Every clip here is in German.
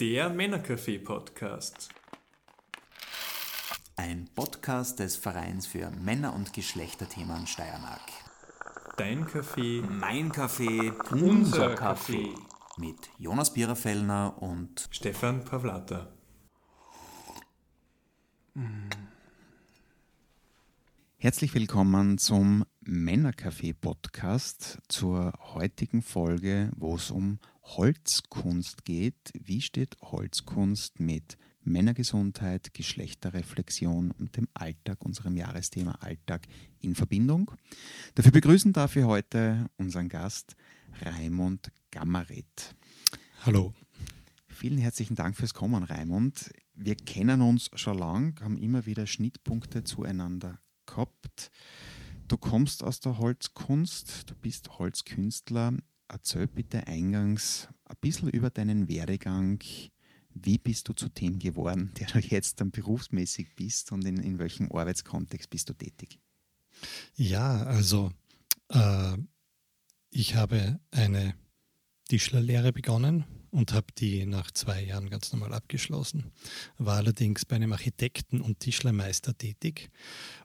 Der Männercafé-Podcast. Ein Podcast des Vereins für Männer- und Geschlechterthemen Steiermark. Dein Kaffee, Mein Kaffee, unser Kaffee. mit Jonas Biererfellner und Stefan Pavlata. herzlich willkommen zum Männercafé-Podcast zur heutigen Folge, wo es um Holzkunst geht. Wie steht Holzkunst mit Männergesundheit, Geschlechterreflexion und dem Alltag, unserem Jahresthema Alltag in Verbindung? Dafür begrüßen darf ich heute unseren Gast Raimund Gammaret. Hallo. Vielen herzlichen Dank fürs Kommen, Raimund. Wir kennen uns schon lang, haben immer wieder Schnittpunkte zueinander gehabt. Du kommst aus der Holzkunst, du bist Holzkünstler. Erzähl bitte eingangs ein bisschen über deinen Werdegang. Wie bist du zu dem geworden, der du jetzt dann berufsmäßig bist und in, in welchem Arbeitskontext bist du tätig? Ja, also äh, ich habe eine Tischlerlehre begonnen und habe die nach zwei Jahren ganz normal abgeschlossen. War allerdings bei einem Architekten und Tischlermeister tätig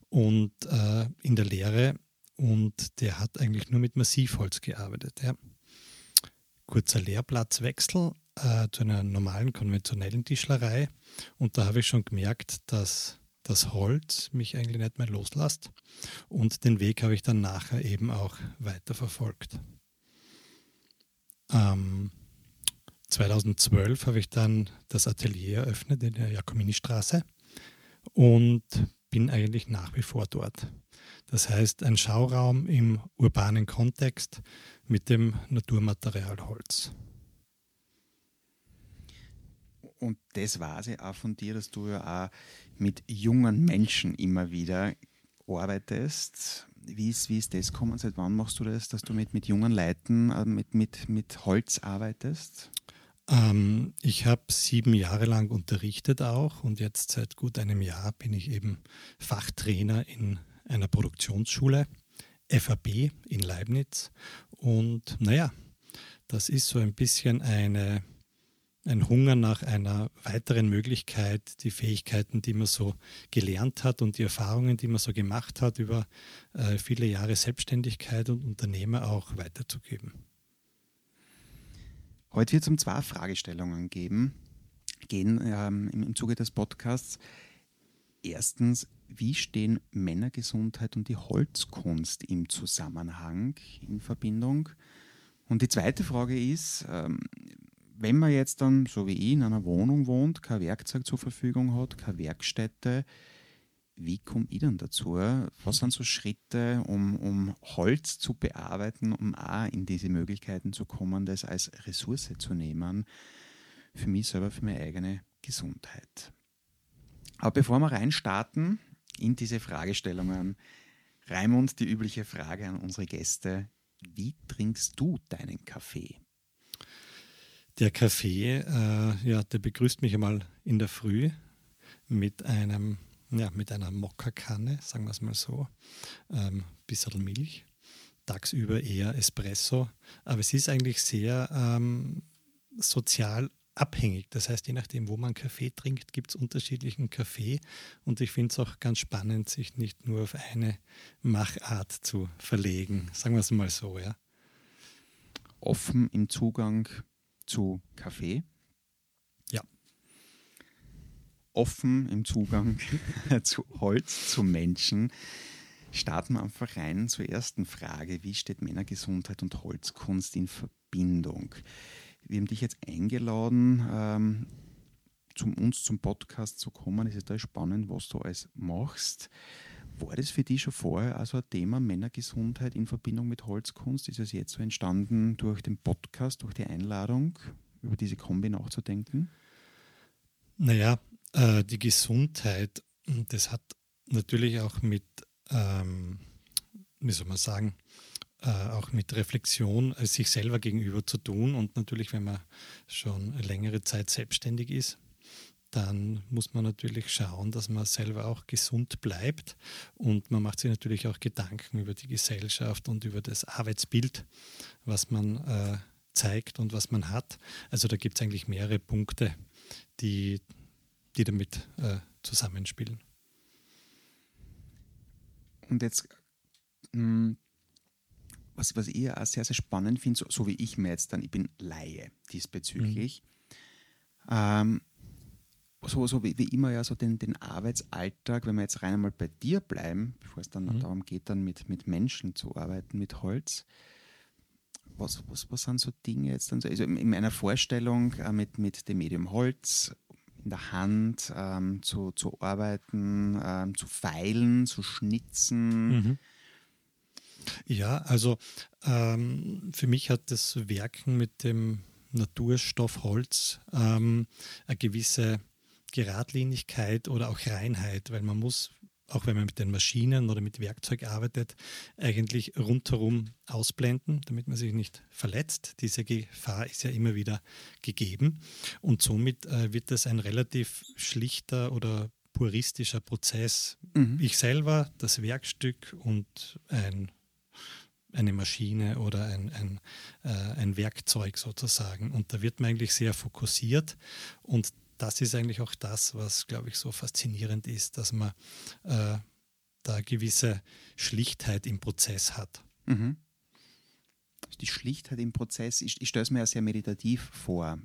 und äh, in der Lehre und der hat eigentlich nur mit Massivholz gearbeitet. Ja. Kurzer Lehrplatzwechsel äh, zu einer normalen konventionellen Tischlerei und da habe ich schon gemerkt, dass das Holz mich eigentlich nicht mehr loslässt und den Weg habe ich dann nachher eben auch weiterverfolgt. Ähm, 2012 habe ich dann das Atelier eröffnet in der Jakomini-Straße und bin eigentlich nach wie vor dort. Das heißt, ein Schauraum im urbanen Kontext mit dem Naturmaterial Holz. Und das weiß ich auch von dir, dass du ja auch mit jungen Menschen immer wieder arbeitest. Wie ist, wie ist das gekommen? Seit wann machst du das, dass du mit, mit jungen Leuten äh, mit, mit, mit Holz arbeitest? Ähm, ich habe sieben Jahre lang unterrichtet auch und jetzt seit gut einem Jahr bin ich eben Fachtrainer in einer Produktionsschule, FAB in Leibniz. Und naja, das ist so ein bisschen eine, ein Hunger nach einer weiteren Möglichkeit, die Fähigkeiten, die man so gelernt hat und die Erfahrungen, die man so gemacht hat, über äh, viele Jahre Selbstständigkeit und Unternehmer auch weiterzugeben. Heute wird es um zwei Fragestellungen geben, gehen ähm, im, im Zuge des Podcasts. Erstens, wie stehen Männergesundheit und die Holzkunst im Zusammenhang, in Verbindung? Und die zweite Frage ist, ähm, wenn man jetzt dann, so wie ich, in einer Wohnung wohnt, kein Werkzeug zur Verfügung hat, keine Werkstätte, wie komme ich dann dazu? Was sind so Schritte, um, um Holz zu bearbeiten, um auch in diese Möglichkeiten zu kommen, das als Ressource zu nehmen, für mich selber, für meine eigene Gesundheit? Aber bevor wir reinstarten in diese Fragestellungen, Raimund, die übliche Frage an unsere Gäste: Wie trinkst du deinen Kaffee? Der Kaffee, äh, ja, der begrüßt mich einmal in der Früh mit einem, ja, mit einer Mokkakanne, sagen wir es mal so, ähm, bisschen Milch, tagsüber eher Espresso, aber es ist eigentlich sehr ähm, sozial abhängig. Das heißt, je nachdem, wo man Kaffee trinkt, gibt es unterschiedlichen Kaffee und ich finde es auch ganz spannend, sich nicht nur auf eine Machart zu verlegen, sagen wir es mal so, ja. Offen im Zugang zu Kaffee? Ja. Offen im Zugang zu Holz, zu Menschen. Starten wir einfach rein zur ersten Frage. Wie steht Männergesundheit und Holzkunst in Verbindung? Wir haben dich jetzt eingeladen, ähm, zum uns zum Podcast zu kommen. Es ist total spannend, was du alles machst. War das für dich schon vorher also ein Thema Männergesundheit in Verbindung mit Holzkunst? Ist es jetzt so entstanden durch den Podcast, durch die Einladung, über diese Kombi nachzudenken? Naja, äh, die Gesundheit, das hat natürlich auch mit, ähm, wie soll man sagen, äh, auch mit Reflexion äh, sich selber gegenüber zu tun. Und natürlich, wenn man schon längere Zeit selbstständig ist, dann muss man natürlich schauen, dass man selber auch gesund bleibt. Und man macht sich natürlich auch Gedanken über die Gesellschaft und über das Arbeitsbild, was man äh, zeigt und was man hat. Also da gibt es eigentlich mehrere Punkte, die, die damit äh, zusammenspielen. Und jetzt, mh, was, was ich auch sehr, sehr spannend finde, so, so, wie ich mir jetzt dann, ich bin Laie diesbezüglich, mhm. ähm, so, so wie, wie, immer ja so den, den Arbeitsalltag, wenn wir jetzt rein einmal bei dir bleiben, bevor es dann mhm. darum geht, dann mit, mit Menschen zu arbeiten, mit Holz, was, was, was sind so Dinge jetzt dann so? Also in meiner Vorstellung äh, mit, mit dem Medium Holz in der Hand ähm, zu, zu arbeiten, ähm, zu feilen, zu schnitzen. Mhm. Ja, also ähm, für mich hat das Werken mit dem Naturstoff Holz ähm, eine gewisse Geradlinigkeit oder auch Reinheit, weil man muss auch wenn man mit den Maschinen oder mit Werkzeug arbeitet, eigentlich rundherum ausblenden, damit man sich nicht verletzt. Diese Gefahr ist ja immer wieder gegeben und somit äh, wird das ein relativ schlichter oder puristischer Prozess. Mhm. Ich selber, das Werkstück und ein, eine Maschine oder ein, ein, äh, ein Werkzeug sozusagen. Und da wird man eigentlich sehr fokussiert und das ist eigentlich auch das, was, glaube ich, so faszinierend ist, dass man äh, da gewisse Schlichtheit im Prozess hat. Mhm. Die Schlichtheit im Prozess, ich, ich stelle es mir ja sehr meditativ vor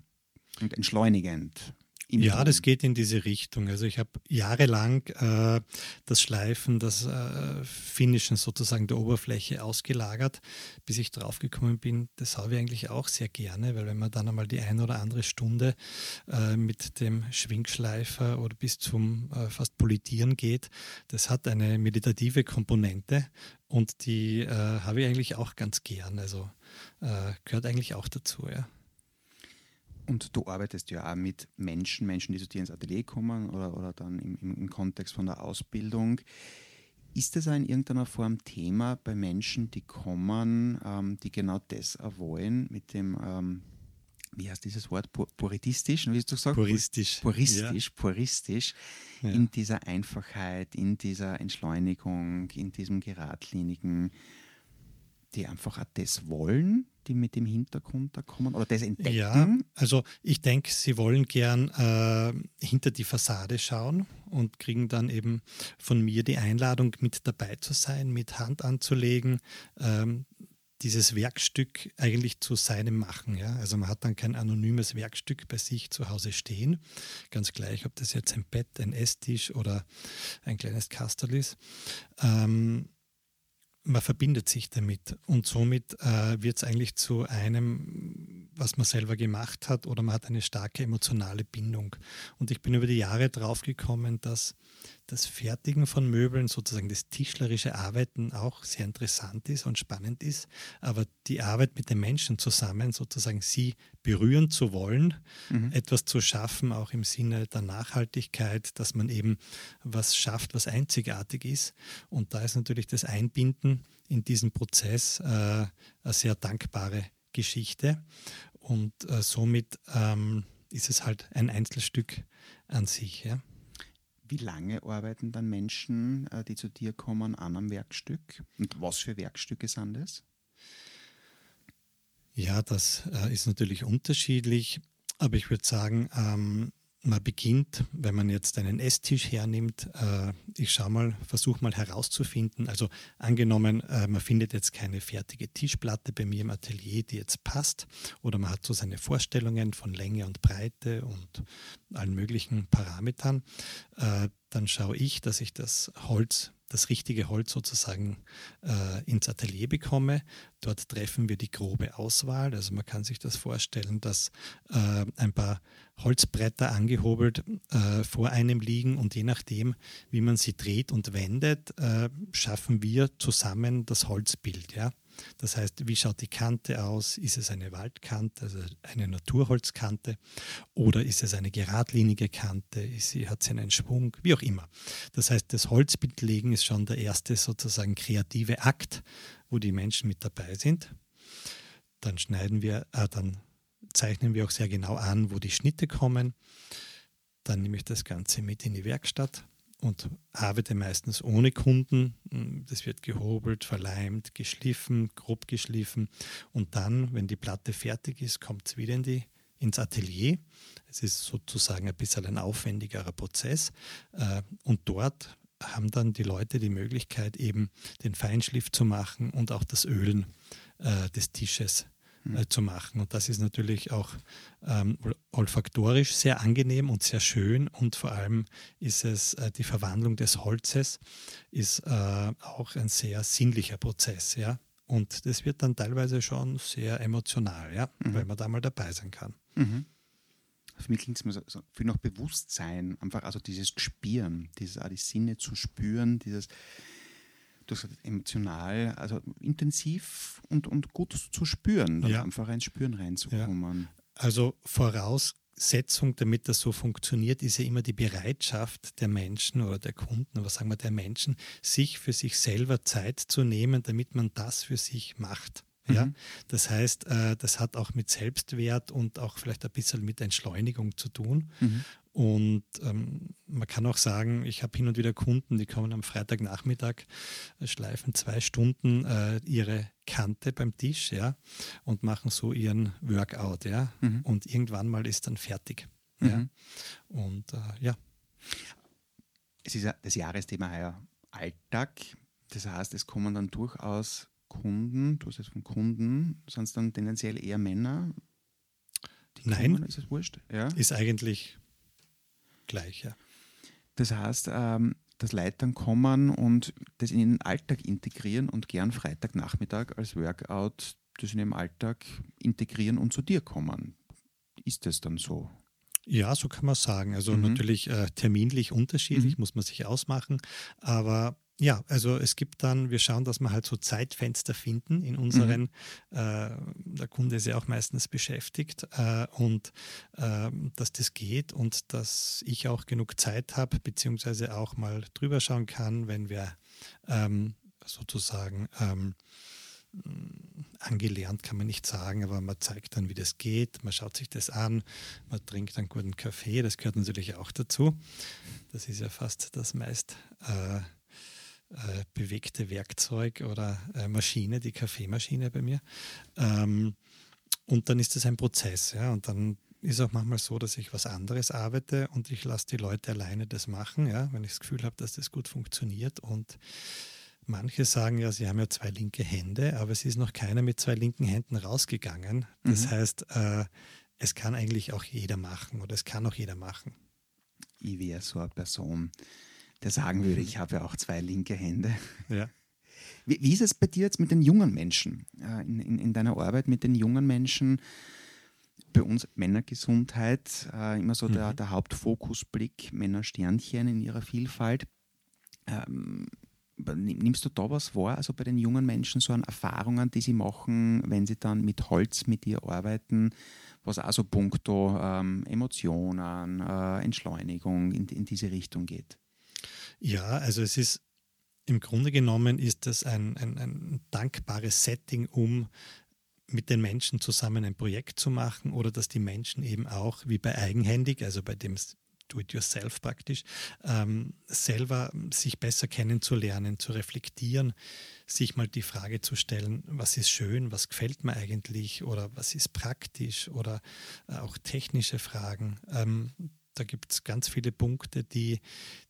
und entschleunigend. Ja, das geht in diese Richtung. Also ich habe jahrelang äh, das Schleifen, das äh, Finishen sozusagen der Oberfläche ausgelagert, bis ich draufgekommen bin, das habe ich eigentlich auch sehr gerne, weil wenn man dann einmal die eine oder andere Stunde äh, mit dem Schwingschleifer oder bis zum äh, fast Politieren geht, das hat eine meditative Komponente und die äh, habe ich eigentlich auch ganz gern. Also äh, gehört eigentlich auch dazu, ja. Und du arbeitest ja auch mit Menschen, Menschen, die zu dir ins Atelier kommen oder, oder dann im, im Kontext von der Ausbildung. Ist das in irgendeiner Form Thema bei Menschen, die kommen, ähm, die genau das wollen, mit dem, ähm, wie heißt dieses Wort, puritistisch, wie hast du gesagt? Puristisch. Puristisch, ja. puristisch, ja. in dieser Einfachheit, in dieser Entschleunigung, in diesem geradlinigen, die einfach auch das wollen, die mit dem Hintergrund da kommen oder das entdecken? Ja, also ich denke, sie wollen gern äh, hinter die Fassade schauen und kriegen dann eben von mir die Einladung, mit dabei zu sein, mit Hand anzulegen, ähm, dieses Werkstück eigentlich zu seinem machen. Ja? Also man hat dann kein anonymes Werkstück bei sich zu Hause stehen. Ganz gleich, ob das jetzt ein Bett, ein Esstisch oder ein kleines Kastel ist. Ähm, man verbindet sich damit und somit äh, wird es eigentlich zu einem, was man selber gemacht hat oder man hat eine starke emotionale Bindung. Und ich bin über die Jahre drauf gekommen, dass das Fertigen von Möbeln, sozusagen das tischlerische Arbeiten auch sehr interessant ist und spannend ist, aber die Arbeit mit den Menschen zusammen, sozusagen sie berühren zu wollen, mhm. etwas zu schaffen, auch im Sinne der Nachhaltigkeit, dass man eben was schafft, was einzigartig ist. Und da ist natürlich das Einbinden in diesen Prozess äh, eine sehr dankbare Geschichte. Und äh, somit ähm, ist es halt ein Einzelstück an sich. Ja. Wie lange arbeiten dann Menschen, äh, die zu dir kommen, an einem Werkstück? Und was für Werkstücke sind das? Ja, das äh, ist natürlich unterschiedlich, aber ich würde sagen, ähm, man beginnt, wenn man jetzt einen Esstisch hernimmt, äh, ich schaue mal, versuche mal herauszufinden. Also angenommen, äh, man findet jetzt keine fertige Tischplatte bei mir im Atelier, die jetzt passt, oder man hat so seine Vorstellungen von Länge und Breite und allen möglichen Parametern, äh, dann schaue ich, dass ich das Holz das richtige Holz sozusagen äh, ins Atelier bekomme. Dort treffen wir die grobe Auswahl. Also man kann sich das vorstellen, dass äh, ein paar Holzbretter angehobelt äh, vor einem liegen und je nachdem, wie man sie dreht und wendet, äh, schaffen wir zusammen das Holzbild. Ja? Das heißt, wie schaut die Kante aus? Ist es eine Waldkante, also eine Naturholzkante? Oder ist es eine geradlinige Kante? Ist sie, hat sie einen Schwung? Wie auch immer. Das heißt, das Holzbildlegen ist schon der erste sozusagen kreative Akt, wo die Menschen mit dabei sind. Dann schneiden wir, äh, dann zeichnen wir auch sehr genau an, wo die Schnitte kommen. Dann nehme ich das Ganze mit in die Werkstatt und arbeite meistens ohne Kunden. Das wird gehobelt, verleimt, geschliffen, grob geschliffen. Und dann, wenn die Platte fertig ist, kommt es wieder in die, ins Atelier. Es ist sozusagen ein bisschen ein aufwendigerer Prozess. Äh, und dort haben dann die Leute die Möglichkeit, eben den Feinschliff zu machen und auch das Ölen äh, des Tisches äh, zu machen. Und das ist natürlich auch ähm, olfaktorisch sehr angenehm und sehr schön. Und vor allem ist es äh, die Verwandlung des Holzes ist äh, auch ein sehr sinnlicher Prozess, ja. Und das wird dann teilweise schon sehr emotional, ja, mhm. weil man da mal dabei sein kann. Mhm. Für mich klingt es mir so, so, viel nach Bewusstsein, einfach also dieses Spüren, dieses auch die Sinne zu spüren, dieses du hast emotional, also intensiv und, und gut zu spüren, ja. einfach ins Spüren reinzukommen. Ja. Also Voraussetzung, damit das so funktioniert, ist ja immer die Bereitschaft der Menschen oder der Kunden, was sagen wir, der Menschen, sich für sich selber Zeit zu nehmen, damit man das für sich macht. Ja? Mhm. Das heißt, äh, das hat auch mit Selbstwert und auch vielleicht ein bisschen mit Entschleunigung zu tun. Mhm. Und ähm, man kann auch sagen, ich habe hin und wieder Kunden, die kommen am Freitagnachmittag, äh, schleifen zwei Stunden äh, ihre Kante beim Tisch ja, und machen so ihren Workout. Ja, mhm. Und irgendwann mal ist dann fertig. Mhm. Ja. Und äh, ja. Es ist ja das Jahresthema heuer Alltag. Das heißt, es kommen dann durchaus Kunden, du hast jetzt von Kunden, sind es dann tendenziell eher Männer? Nein. Kommen? Ist es wurscht? Ja. Ist eigentlich gleich, ja. Das heißt, ähm, dass Leute dann kommen und das in den Alltag integrieren und gern Freitagnachmittag als Workout das in ihrem Alltag integrieren und zu dir kommen. Ist das dann so? Ja, so kann man sagen. Also mhm. natürlich äh, terminlich unterschiedlich, mhm. muss man sich ausmachen, aber ja, also es gibt dann, wir schauen, dass wir halt so Zeitfenster finden in unseren, mhm. äh, der Kunde ist ja auch meistens beschäftigt äh, und äh, dass das geht und dass ich auch genug Zeit habe, beziehungsweise auch mal drüber schauen kann, wenn wir ähm, sozusagen ähm, angelernt kann man nicht sagen, aber man zeigt dann, wie das geht, man schaut sich das an, man trinkt einen guten Kaffee, das gehört natürlich auch dazu. Das ist ja fast das meist äh, äh, bewegte Werkzeug oder äh, Maschine, die Kaffeemaschine bei mir. Ähm, und dann ist das ein Prozess. Ja? Und dann ist auch manchmal so, dass ich was anderes arbeite und ich lasse die Leute alleine das machen, ja? wenn ich das Gefühl habe, dass das gut funktioniert. Und manche sagen ja, sie haben ja zwei linke Hände, aber es ist noch keiner mit zwei linken Händen rausgegangen. Das mhm. heißt, äh, es kann eigentlich auch jeder machen oder es kann auch jeder machen. Ich wäre so eine Person der sagen würde, ich habe ja auch zwei linke Hände. Ja. Wie, wie, ist es bei dir jetzt mit den jungen Menschen, in, in, in, deiner Arbeit mit den jungen Menschen? Bei uns Männergesundheit, äh, immer so mhm. der, der Hauptfokusblick, Männersternchen in ihrer Vielfalt. Ähm, nimmst du da was wahr, also bei den jungen Menschen so an Erfahrungen, die sie machen, wenn sie dann mit Holz mit dir arbeiten, was auch so puncto ähm, Emotionen, äh, Entschleunigung in, in diese Richtung geht? Ja, also es ist im Grunde genommen ist das ein, ein, ein dankbares Setting, um mit den Menschen zusammen ein Projekt zu machen oder dass die Menschen eben auch wie bei eigenhändig, also bei dem Do-it-yourself praktisch, ähm, selber sich besser kennenzulernen, zu reflektieren, sich mal die Frage zu stellen, was ist schön, was gefällt mir eigentlich oder was ist praktisch oder äh, auch technische Fragen. Ähm, da gibt es ganz viele Punkte, die,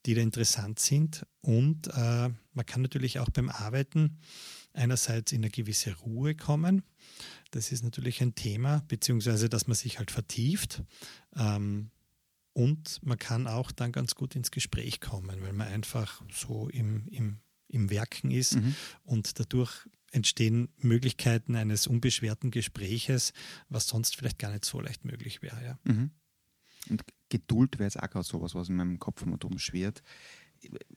die da interessant sind. Und äh, man kann natürlich auch beim Arbeiten einerseits in eine gewisse Ruhe kommen. Das ist natürlich ein Thema, beziehungsweise dass man sich halt vertieft. Ähm, und man kann auch dann ganz gut ins Gespräch kommen, weil man einfach so im, im, im Werken ist mhm. und dadurch entstehen Möglichkeiten eines unbeschwerten Gespräches, was sonst vielleicht gar nicht so leicht möglich wäre. Ja. Mhm. Und Geduld wäre jetzt auch gerade sowas, was in meinem Kopf immer drum schwirrt.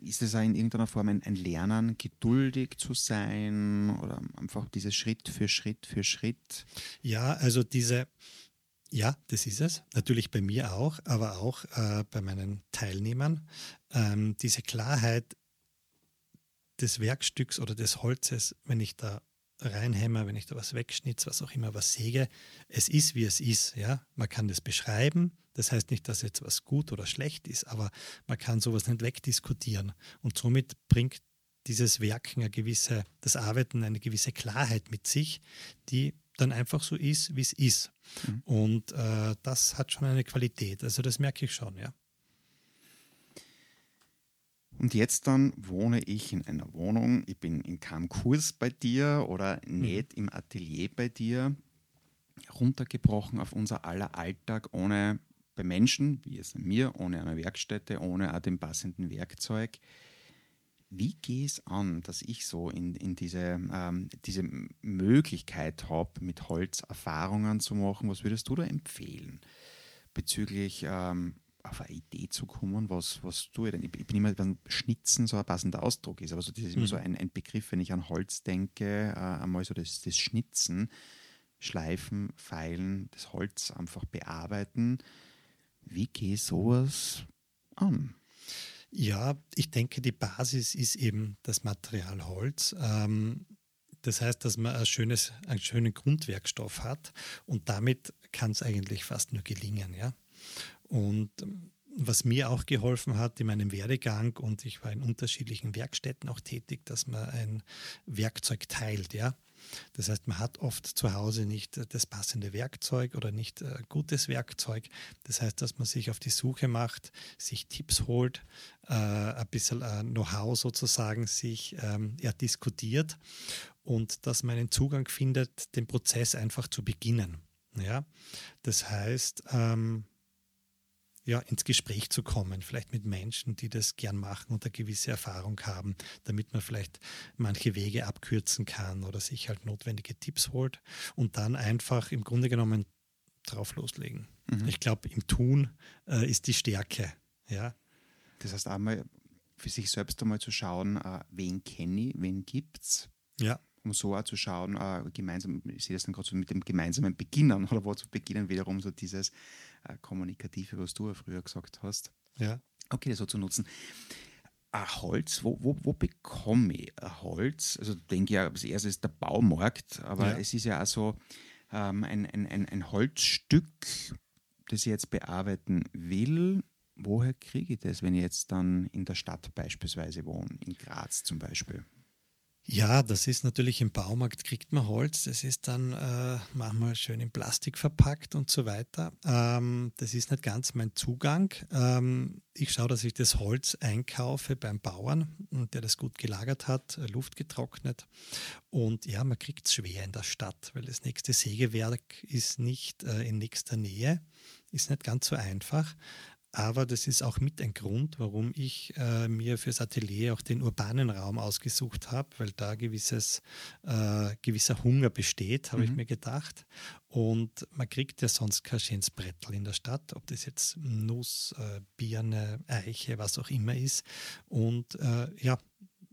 Ist es auch in irgendeiner Form ein, ein, Lernen, geduldig zu sein oder einfach dieses Schritt für Schritt für Schritt? Ja, also diese, ja, das ist es. Natürlich bei mir auch, aber auch äh, bei meinen Teilnehmern. Ähm, diese Klarheit des Werkstücks oder des Holzes, wenn ich da reinhämmer, wenn ich da was wegschnitze, was auch immer, was säge, es ist, wie es ist. Ja? Man kann das beschreiben. Das heißt nicht, dass jetzt was gut oder schlecht ist, aber man kann sowas nicht wegdiskutieren. Und somit bringt dieses Werken eine gewisse, das Arbeiten eine gewisse Klarheit mit sich, die dann einfach so ist, wie es ist. Mhm. Und äh, das hat schon eine Qualität. Also das merke ich schon, ja. Und jetzt dann wohne ich in einer Wohnung, ich bin in keinem Kurs bei dir oder nicht mhm. im Atelier bei dir, runtergebrochen auf unser aller Alltag ohne bei Menschen, wie es an mir, ohne eine Werkstätte, ohne auch dem passenden Werkzeug. Wie gehe es an, dass ich so in, in diese, ähm, diese Möglichkeit habe, mit Holz Erfahrungen zu machen? Was würdest du da empfehlen bezüglich ähm, auf eine Idee zu kommen, was, was tue ich denn? Ich, bin immer, wenn Schnitzen so ein passender Ausdruck ist, aber so, das ist immer so mhm. ein, ein Begriff, wenn ich an Holz denke, äh, einmal so das, das Schnitzen, Schleifen, Feilen, das Holz einfach bearbeiten. Wie gehe ich sowas an? Ja, ich denke, die Basis ist eben das Material Holz. Ähm, das heißt, dass man ein schönes, einen schönen Grundwerkstoff hat und damit kann es eigentlich fast nur gelingen. Ja? Und ähm, was mir auch geholfen hat in meinem Werdegang, und ich war in unterschiedlichen Werkstätten auch tätig, dass man ein Werkzeug teilt, ja. Das heißt, man hat oft zu Hause nicht das passende Werkzeug oder nicht äh, gutes Werkzeug. Das heißt, dass man sich auf die Suche macht, sich Tipps holt, äh, ein bisschen äh, Know-how sozusagen sich ähm, ja, diskutiert und dass man einen Zugang findet, den Prozess einfach zu beginnen. Ja? Das heißt, ähm, ja, ins Gespräch zu kommen, vielleicht mit Menschen, die das gern machen und eine gewisse Erfahrung haben, damit man vielleicht manche Wege abkürzen kann oder sich halt notwendige Tipps holt und dann einfach im Grunde genommen drauf loslegen. Mhm. Ich glaube, im Tun äh, ist die Stärke. Ja. Das heißt, einmal für sich selbst einmal zu schauen, äh, wen kenne ich, wen gibt es. Ja um so auch zu schauen, äh, gemeinsam, ich sehe das dann gerade so mit dem gemeinsamen Beginnen oder wo zu beginnen, wiederum so dieses äh, Kommunikative, was du ja früher gesagt hast. Ja. Okay, das so zu nutzen. Ein Holz, wo, wo, wo bekomme ich ein Holz? Also denke ja, als erstes ist der Baumarkt, aber ja. es ist ja auch so ähm, ein, ein, ein, ein Holzstück, das ich jetzt bearbeiten will. Woher kriege ich das, wenn ich jetzt dann in der Stadt beispielsweise wohne, in Graz zum Beispiel? Ja, das ist natürlich im Baumarkt kriegt man Holz. Das ist dann äh, manchmal schön in Plastik verpackt und so weiter. Ähm, das ist nicht ganz mein Zugang. Ähm, ich schaue, dass ich das Holz einkaufe beim Bauern, der das gut gelagert hat, Luft getrocknet. Und ja, man kriegt es schwer in der Stadt, weil das nächste Sägewerk ist nicht äh, in nächster Nähe, ist nicht ganz so einfach. Aber das ist auch mit ein Grund, warum ich äh, mir fürs Atelier auch den urbanen Raum ausgesucht habe, weil da gewisses, äh, gewisser Hunger besteht, habe mhm. ich mir gedacht. Und man kriegt ja sonst kein schönes Brettel in der Stadt, ob das jetzt Nuss, äh, Birne, Eiche, was auch immer ist. Und äh, ja,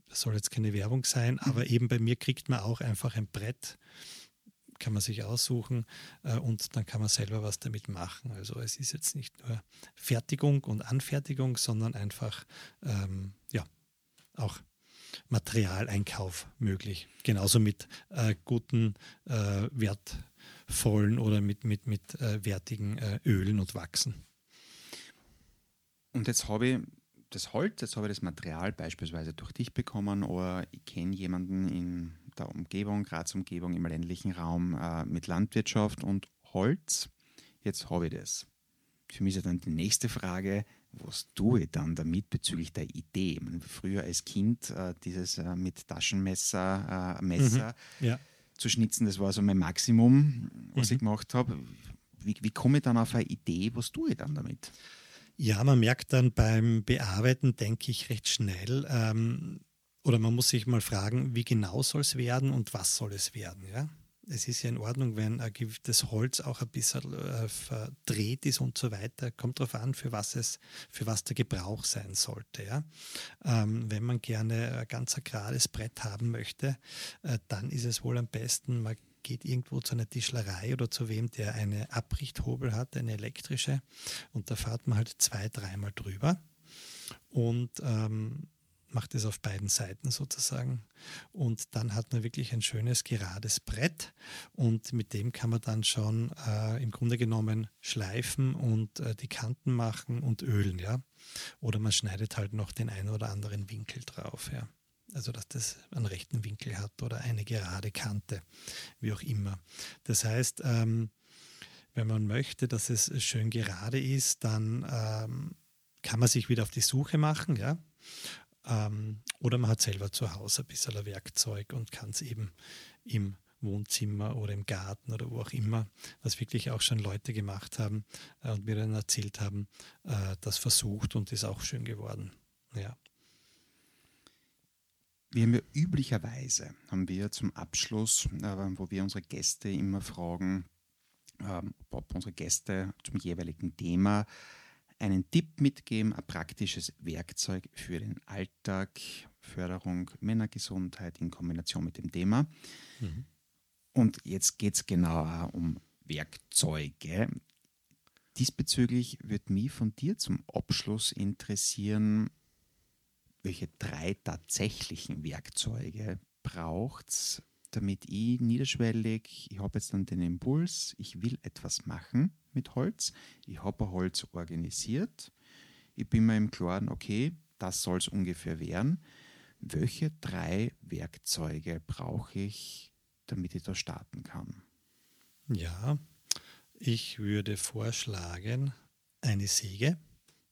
das soll jetzt keine Werbung sein, mhm. aber eben bei mir kriegt man auch einfach ein Brett kann man sich aussuchen äh, und dann kann man selber was damit machen. Also es ist jetzt nicht nur Fertigung und Anfertigung, sondern einfach ähm, ja auch Materialeinkauf möglich. Genauso mit äh, guten, äh, wertvollen oder mit, mit, mit äh, wertigen äh, Ölen und Wachsen. Und jetzt habe ich das Holz, jetzt habe ich das Material beispielsweise durch dich bekommen oder ich kenne jemanden in der Umgebung, Graz-Umgebung, im ländlichen Raum äh, mit Landwirtschaft und Holz. Jetzt habe ich das. Für mich ist dann die nächste Frage, was tue ich dann damit bezüglich der Idee? Meine, früher als Kind äh, dieses äh, mit Taschenmesser, äh, Messer mhm, ja. zu schnitzen, das war so mein Maximum, was mhm. ich gemacht habe. Wie, wie komme ich dann auf eine Idee? Was tue ich dann damit? Ja, man merkt dann beim Bearbeiten, denke ich, recht schnell, ähm, oder man muss sich mal fragen, wie genau soll es werden und was soll es werden. Ja? Es ist ja in Ordnung, wenn das Holz auch ein bisschen äh, verdreht ist und so weiter. Kommt darauf an, für was, es, für was der Gebrauch sein sollte. Ja? Ähm, wenn man gerne ein ganz gerades Brett haben möchte, äh, dann ist es wohl am besten, man geht irgendwo zu einer Tischlerei oder zu wem, der eine Abrichthobel hat, eine elektrische, und da fährt man halt zwei, dreimal drüber. Und ähm, macht es auf beiden Seiten sozusagen. Und dann hat man wirklich ein schönes gerades Brett und mit dem kann man dann schon äh, im Grunde genommen schleifen und äh, die Kanten machen und ölen, ja. Oder man schneidet halt noch den einen oder anderen Winkel drauf, ja. Also dass das einen rechten Winkel hat oder eine gerade Kante, wie auch immer. Das heißt, ähm, wenn man möchte, dass es schön gerade ist, dann ähm, kann man sich wieder auf die Suche machen, ja. Ähm, oder man hat selber zu Hause ein bisschen Werkzeug und kann es eben im Wohnzimmer oder im Garten oder wo auch immer, was wirklich auch schon Leute gemacht haben äh, und mir dann erzählt haben, äh, das versucht und ist auch schön geworden. Ja. Wir haben ja üblicherweise, haben wir zum Abschluss, äh, wo wir unsere Gäste immer fragen, äh, ob unsere Gäste zum jeweiligen Thema einen Tipp mitgeben, ein praktisches Werkzeug für den Alltag, Förderung Männergesundheit in Kombination mit dem Thema. Mhm. Und jetzt geht es genauer um Werkzeuge. Diesbezüglich würde mich von dir zum Abschluss interessieren, welche drei tatsächlichen Werkzeuge braucht es, damit ich niederschwellig, ich habe jetzt dann den Impuls, ich will etwas machen mit Holz, ich habe Holz organisiert, ich bin mir im Klaren, okay, das soll es ungefähr werden. Welche drei Werkzeuge brauche ich, damit ich da starten kann? Ja, ich würde vorschlagen, eine Säge.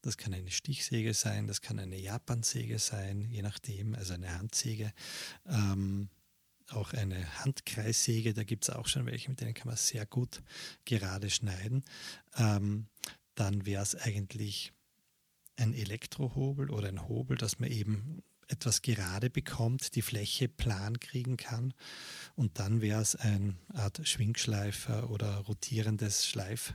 Das kann eine Stichsäge sein, das kann eine Japansäge sein, je nachdem, also eine Handsäge. Ähm, auch eine Handkreissäge, da gibt es auch schon welche, mit denen kann man sehr gut gerade schneiden. Ähm, dann wäre es eigentlich ein Elektrohobel oder ein Hobel, dass man eben etwas gerade bekommt, die Fläche plan kriegen kann. Und dann wäre es eine Art Schwingschleifer oder rotierendes Schleif,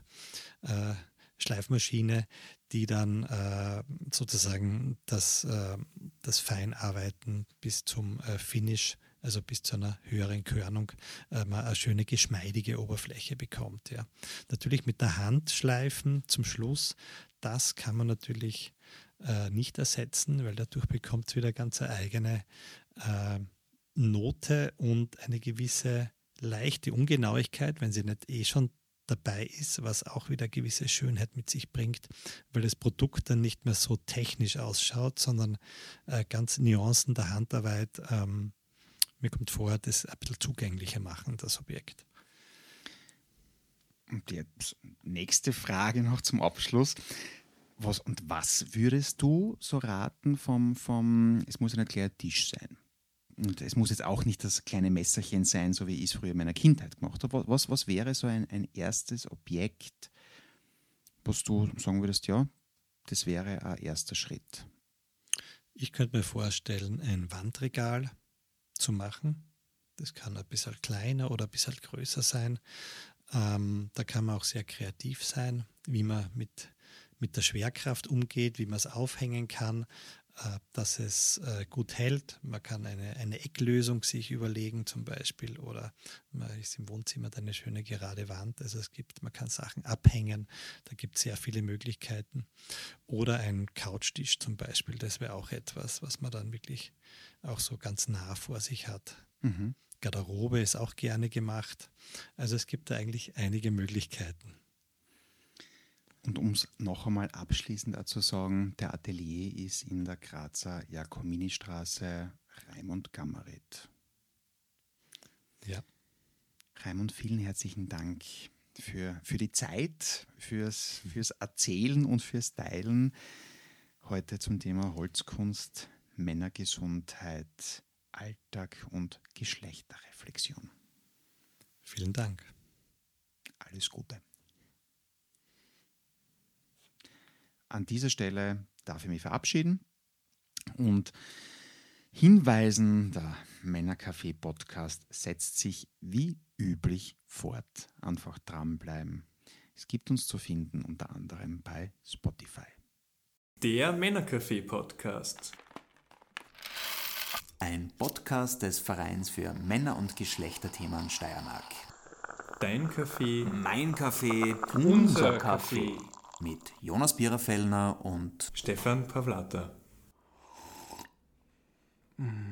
äh, Schleifmaschine, die dann äh, sozusagen das, äh, das Feinarbeiten bis zum äh, Finish also bis zu einer höheren Körnung, äh, man eine schöne geschmeidige Oberfläche bekommt. Ja. Natürlich mit der Hand schleifen zum Schluss, das kann man natürlich äh, nicht ersetzen, weil dadurch bekommt es wieder ganz eine eigene äh, Note und eine gewisse leichte Ungenauigkeit, wenn sie nicht eh schon dabei ist, was auch wieder gewisse Schönheit mit sich bringt, weil das Produkt dann nicht mehr so technisch ausschaut, sondern äh, ganz Nuancen der Handarbeit ähm, mir kommt vor, das ein bisschen zugänglicher machen, das Objekt. Und jetzt nächste Frage noch zum Abschluss. Was und was würdest du so raten vom, vom es muss ein kleiner Tisch sein? Und es muss jetzt auch nicht das kleine Messerchen sein, so wie ich es früher in meiner Kindheit gemacht habe. Was, was wäre so ein, ein erstes Objekt, was du sagen würdest, ja, das wäre ein erster Schritt? Ich könnte mir vorstellen, ein Wandregal zu machen. Das kann ein bisschen kleiner oder ein bisschen größer sein. Ähm, da kann man auch sehr kreativ sein, wie man mit, mit der Schwerkraft umgeht, wie man es aufhängen kann, dass es äh, gut hält. Man kann eine, eine Ecklösung sich überlegen zum Beispiel oder man ist im Wohnzimmer eine schöne gerade Wand. Also es gibt, man kann Sachen abhängen, da gibt es sehr viele Möglichkeiten. Oder ein Couchtisch zum Beispiel, das wäre auch etwas, was man dann wirklich auch so ganz nah vor sich hat. Mhm. Garderobe ist auch gerne gemacht. Also es gibt da eigentlich einige Möglichkeiten. Und um es noch einmal abschließend zu sagen, der Atelier ist in der Grazer Jakomini-Straße Raimund Gammerit. Ja. Raimund, vielen herzlichen Dank für, für die Zeit, fürs, fürs Erzählen und fürs Teilen heute zum Thema Holzkunst Männergesundheit, Alltag und Geschlechterreflexion. Vielen Dank. Alles Gute. An dieser Stelle darf ich mich verabschieden und hinweisen, der Männercafé Podcast setzt sich wie üblich fort. Einfach dranbleiben. Es gibt uns zu finden unter anderem bei Spotify. Der Männercafé Podcast. Ein Podcast des Vereins für Männer- und Geschlechterthemen Steiermark. Dein Kaffee, mein Kaffee, unser Kaffee. Mit Jonas Biererfellner und Stefan Pavlata. Mm.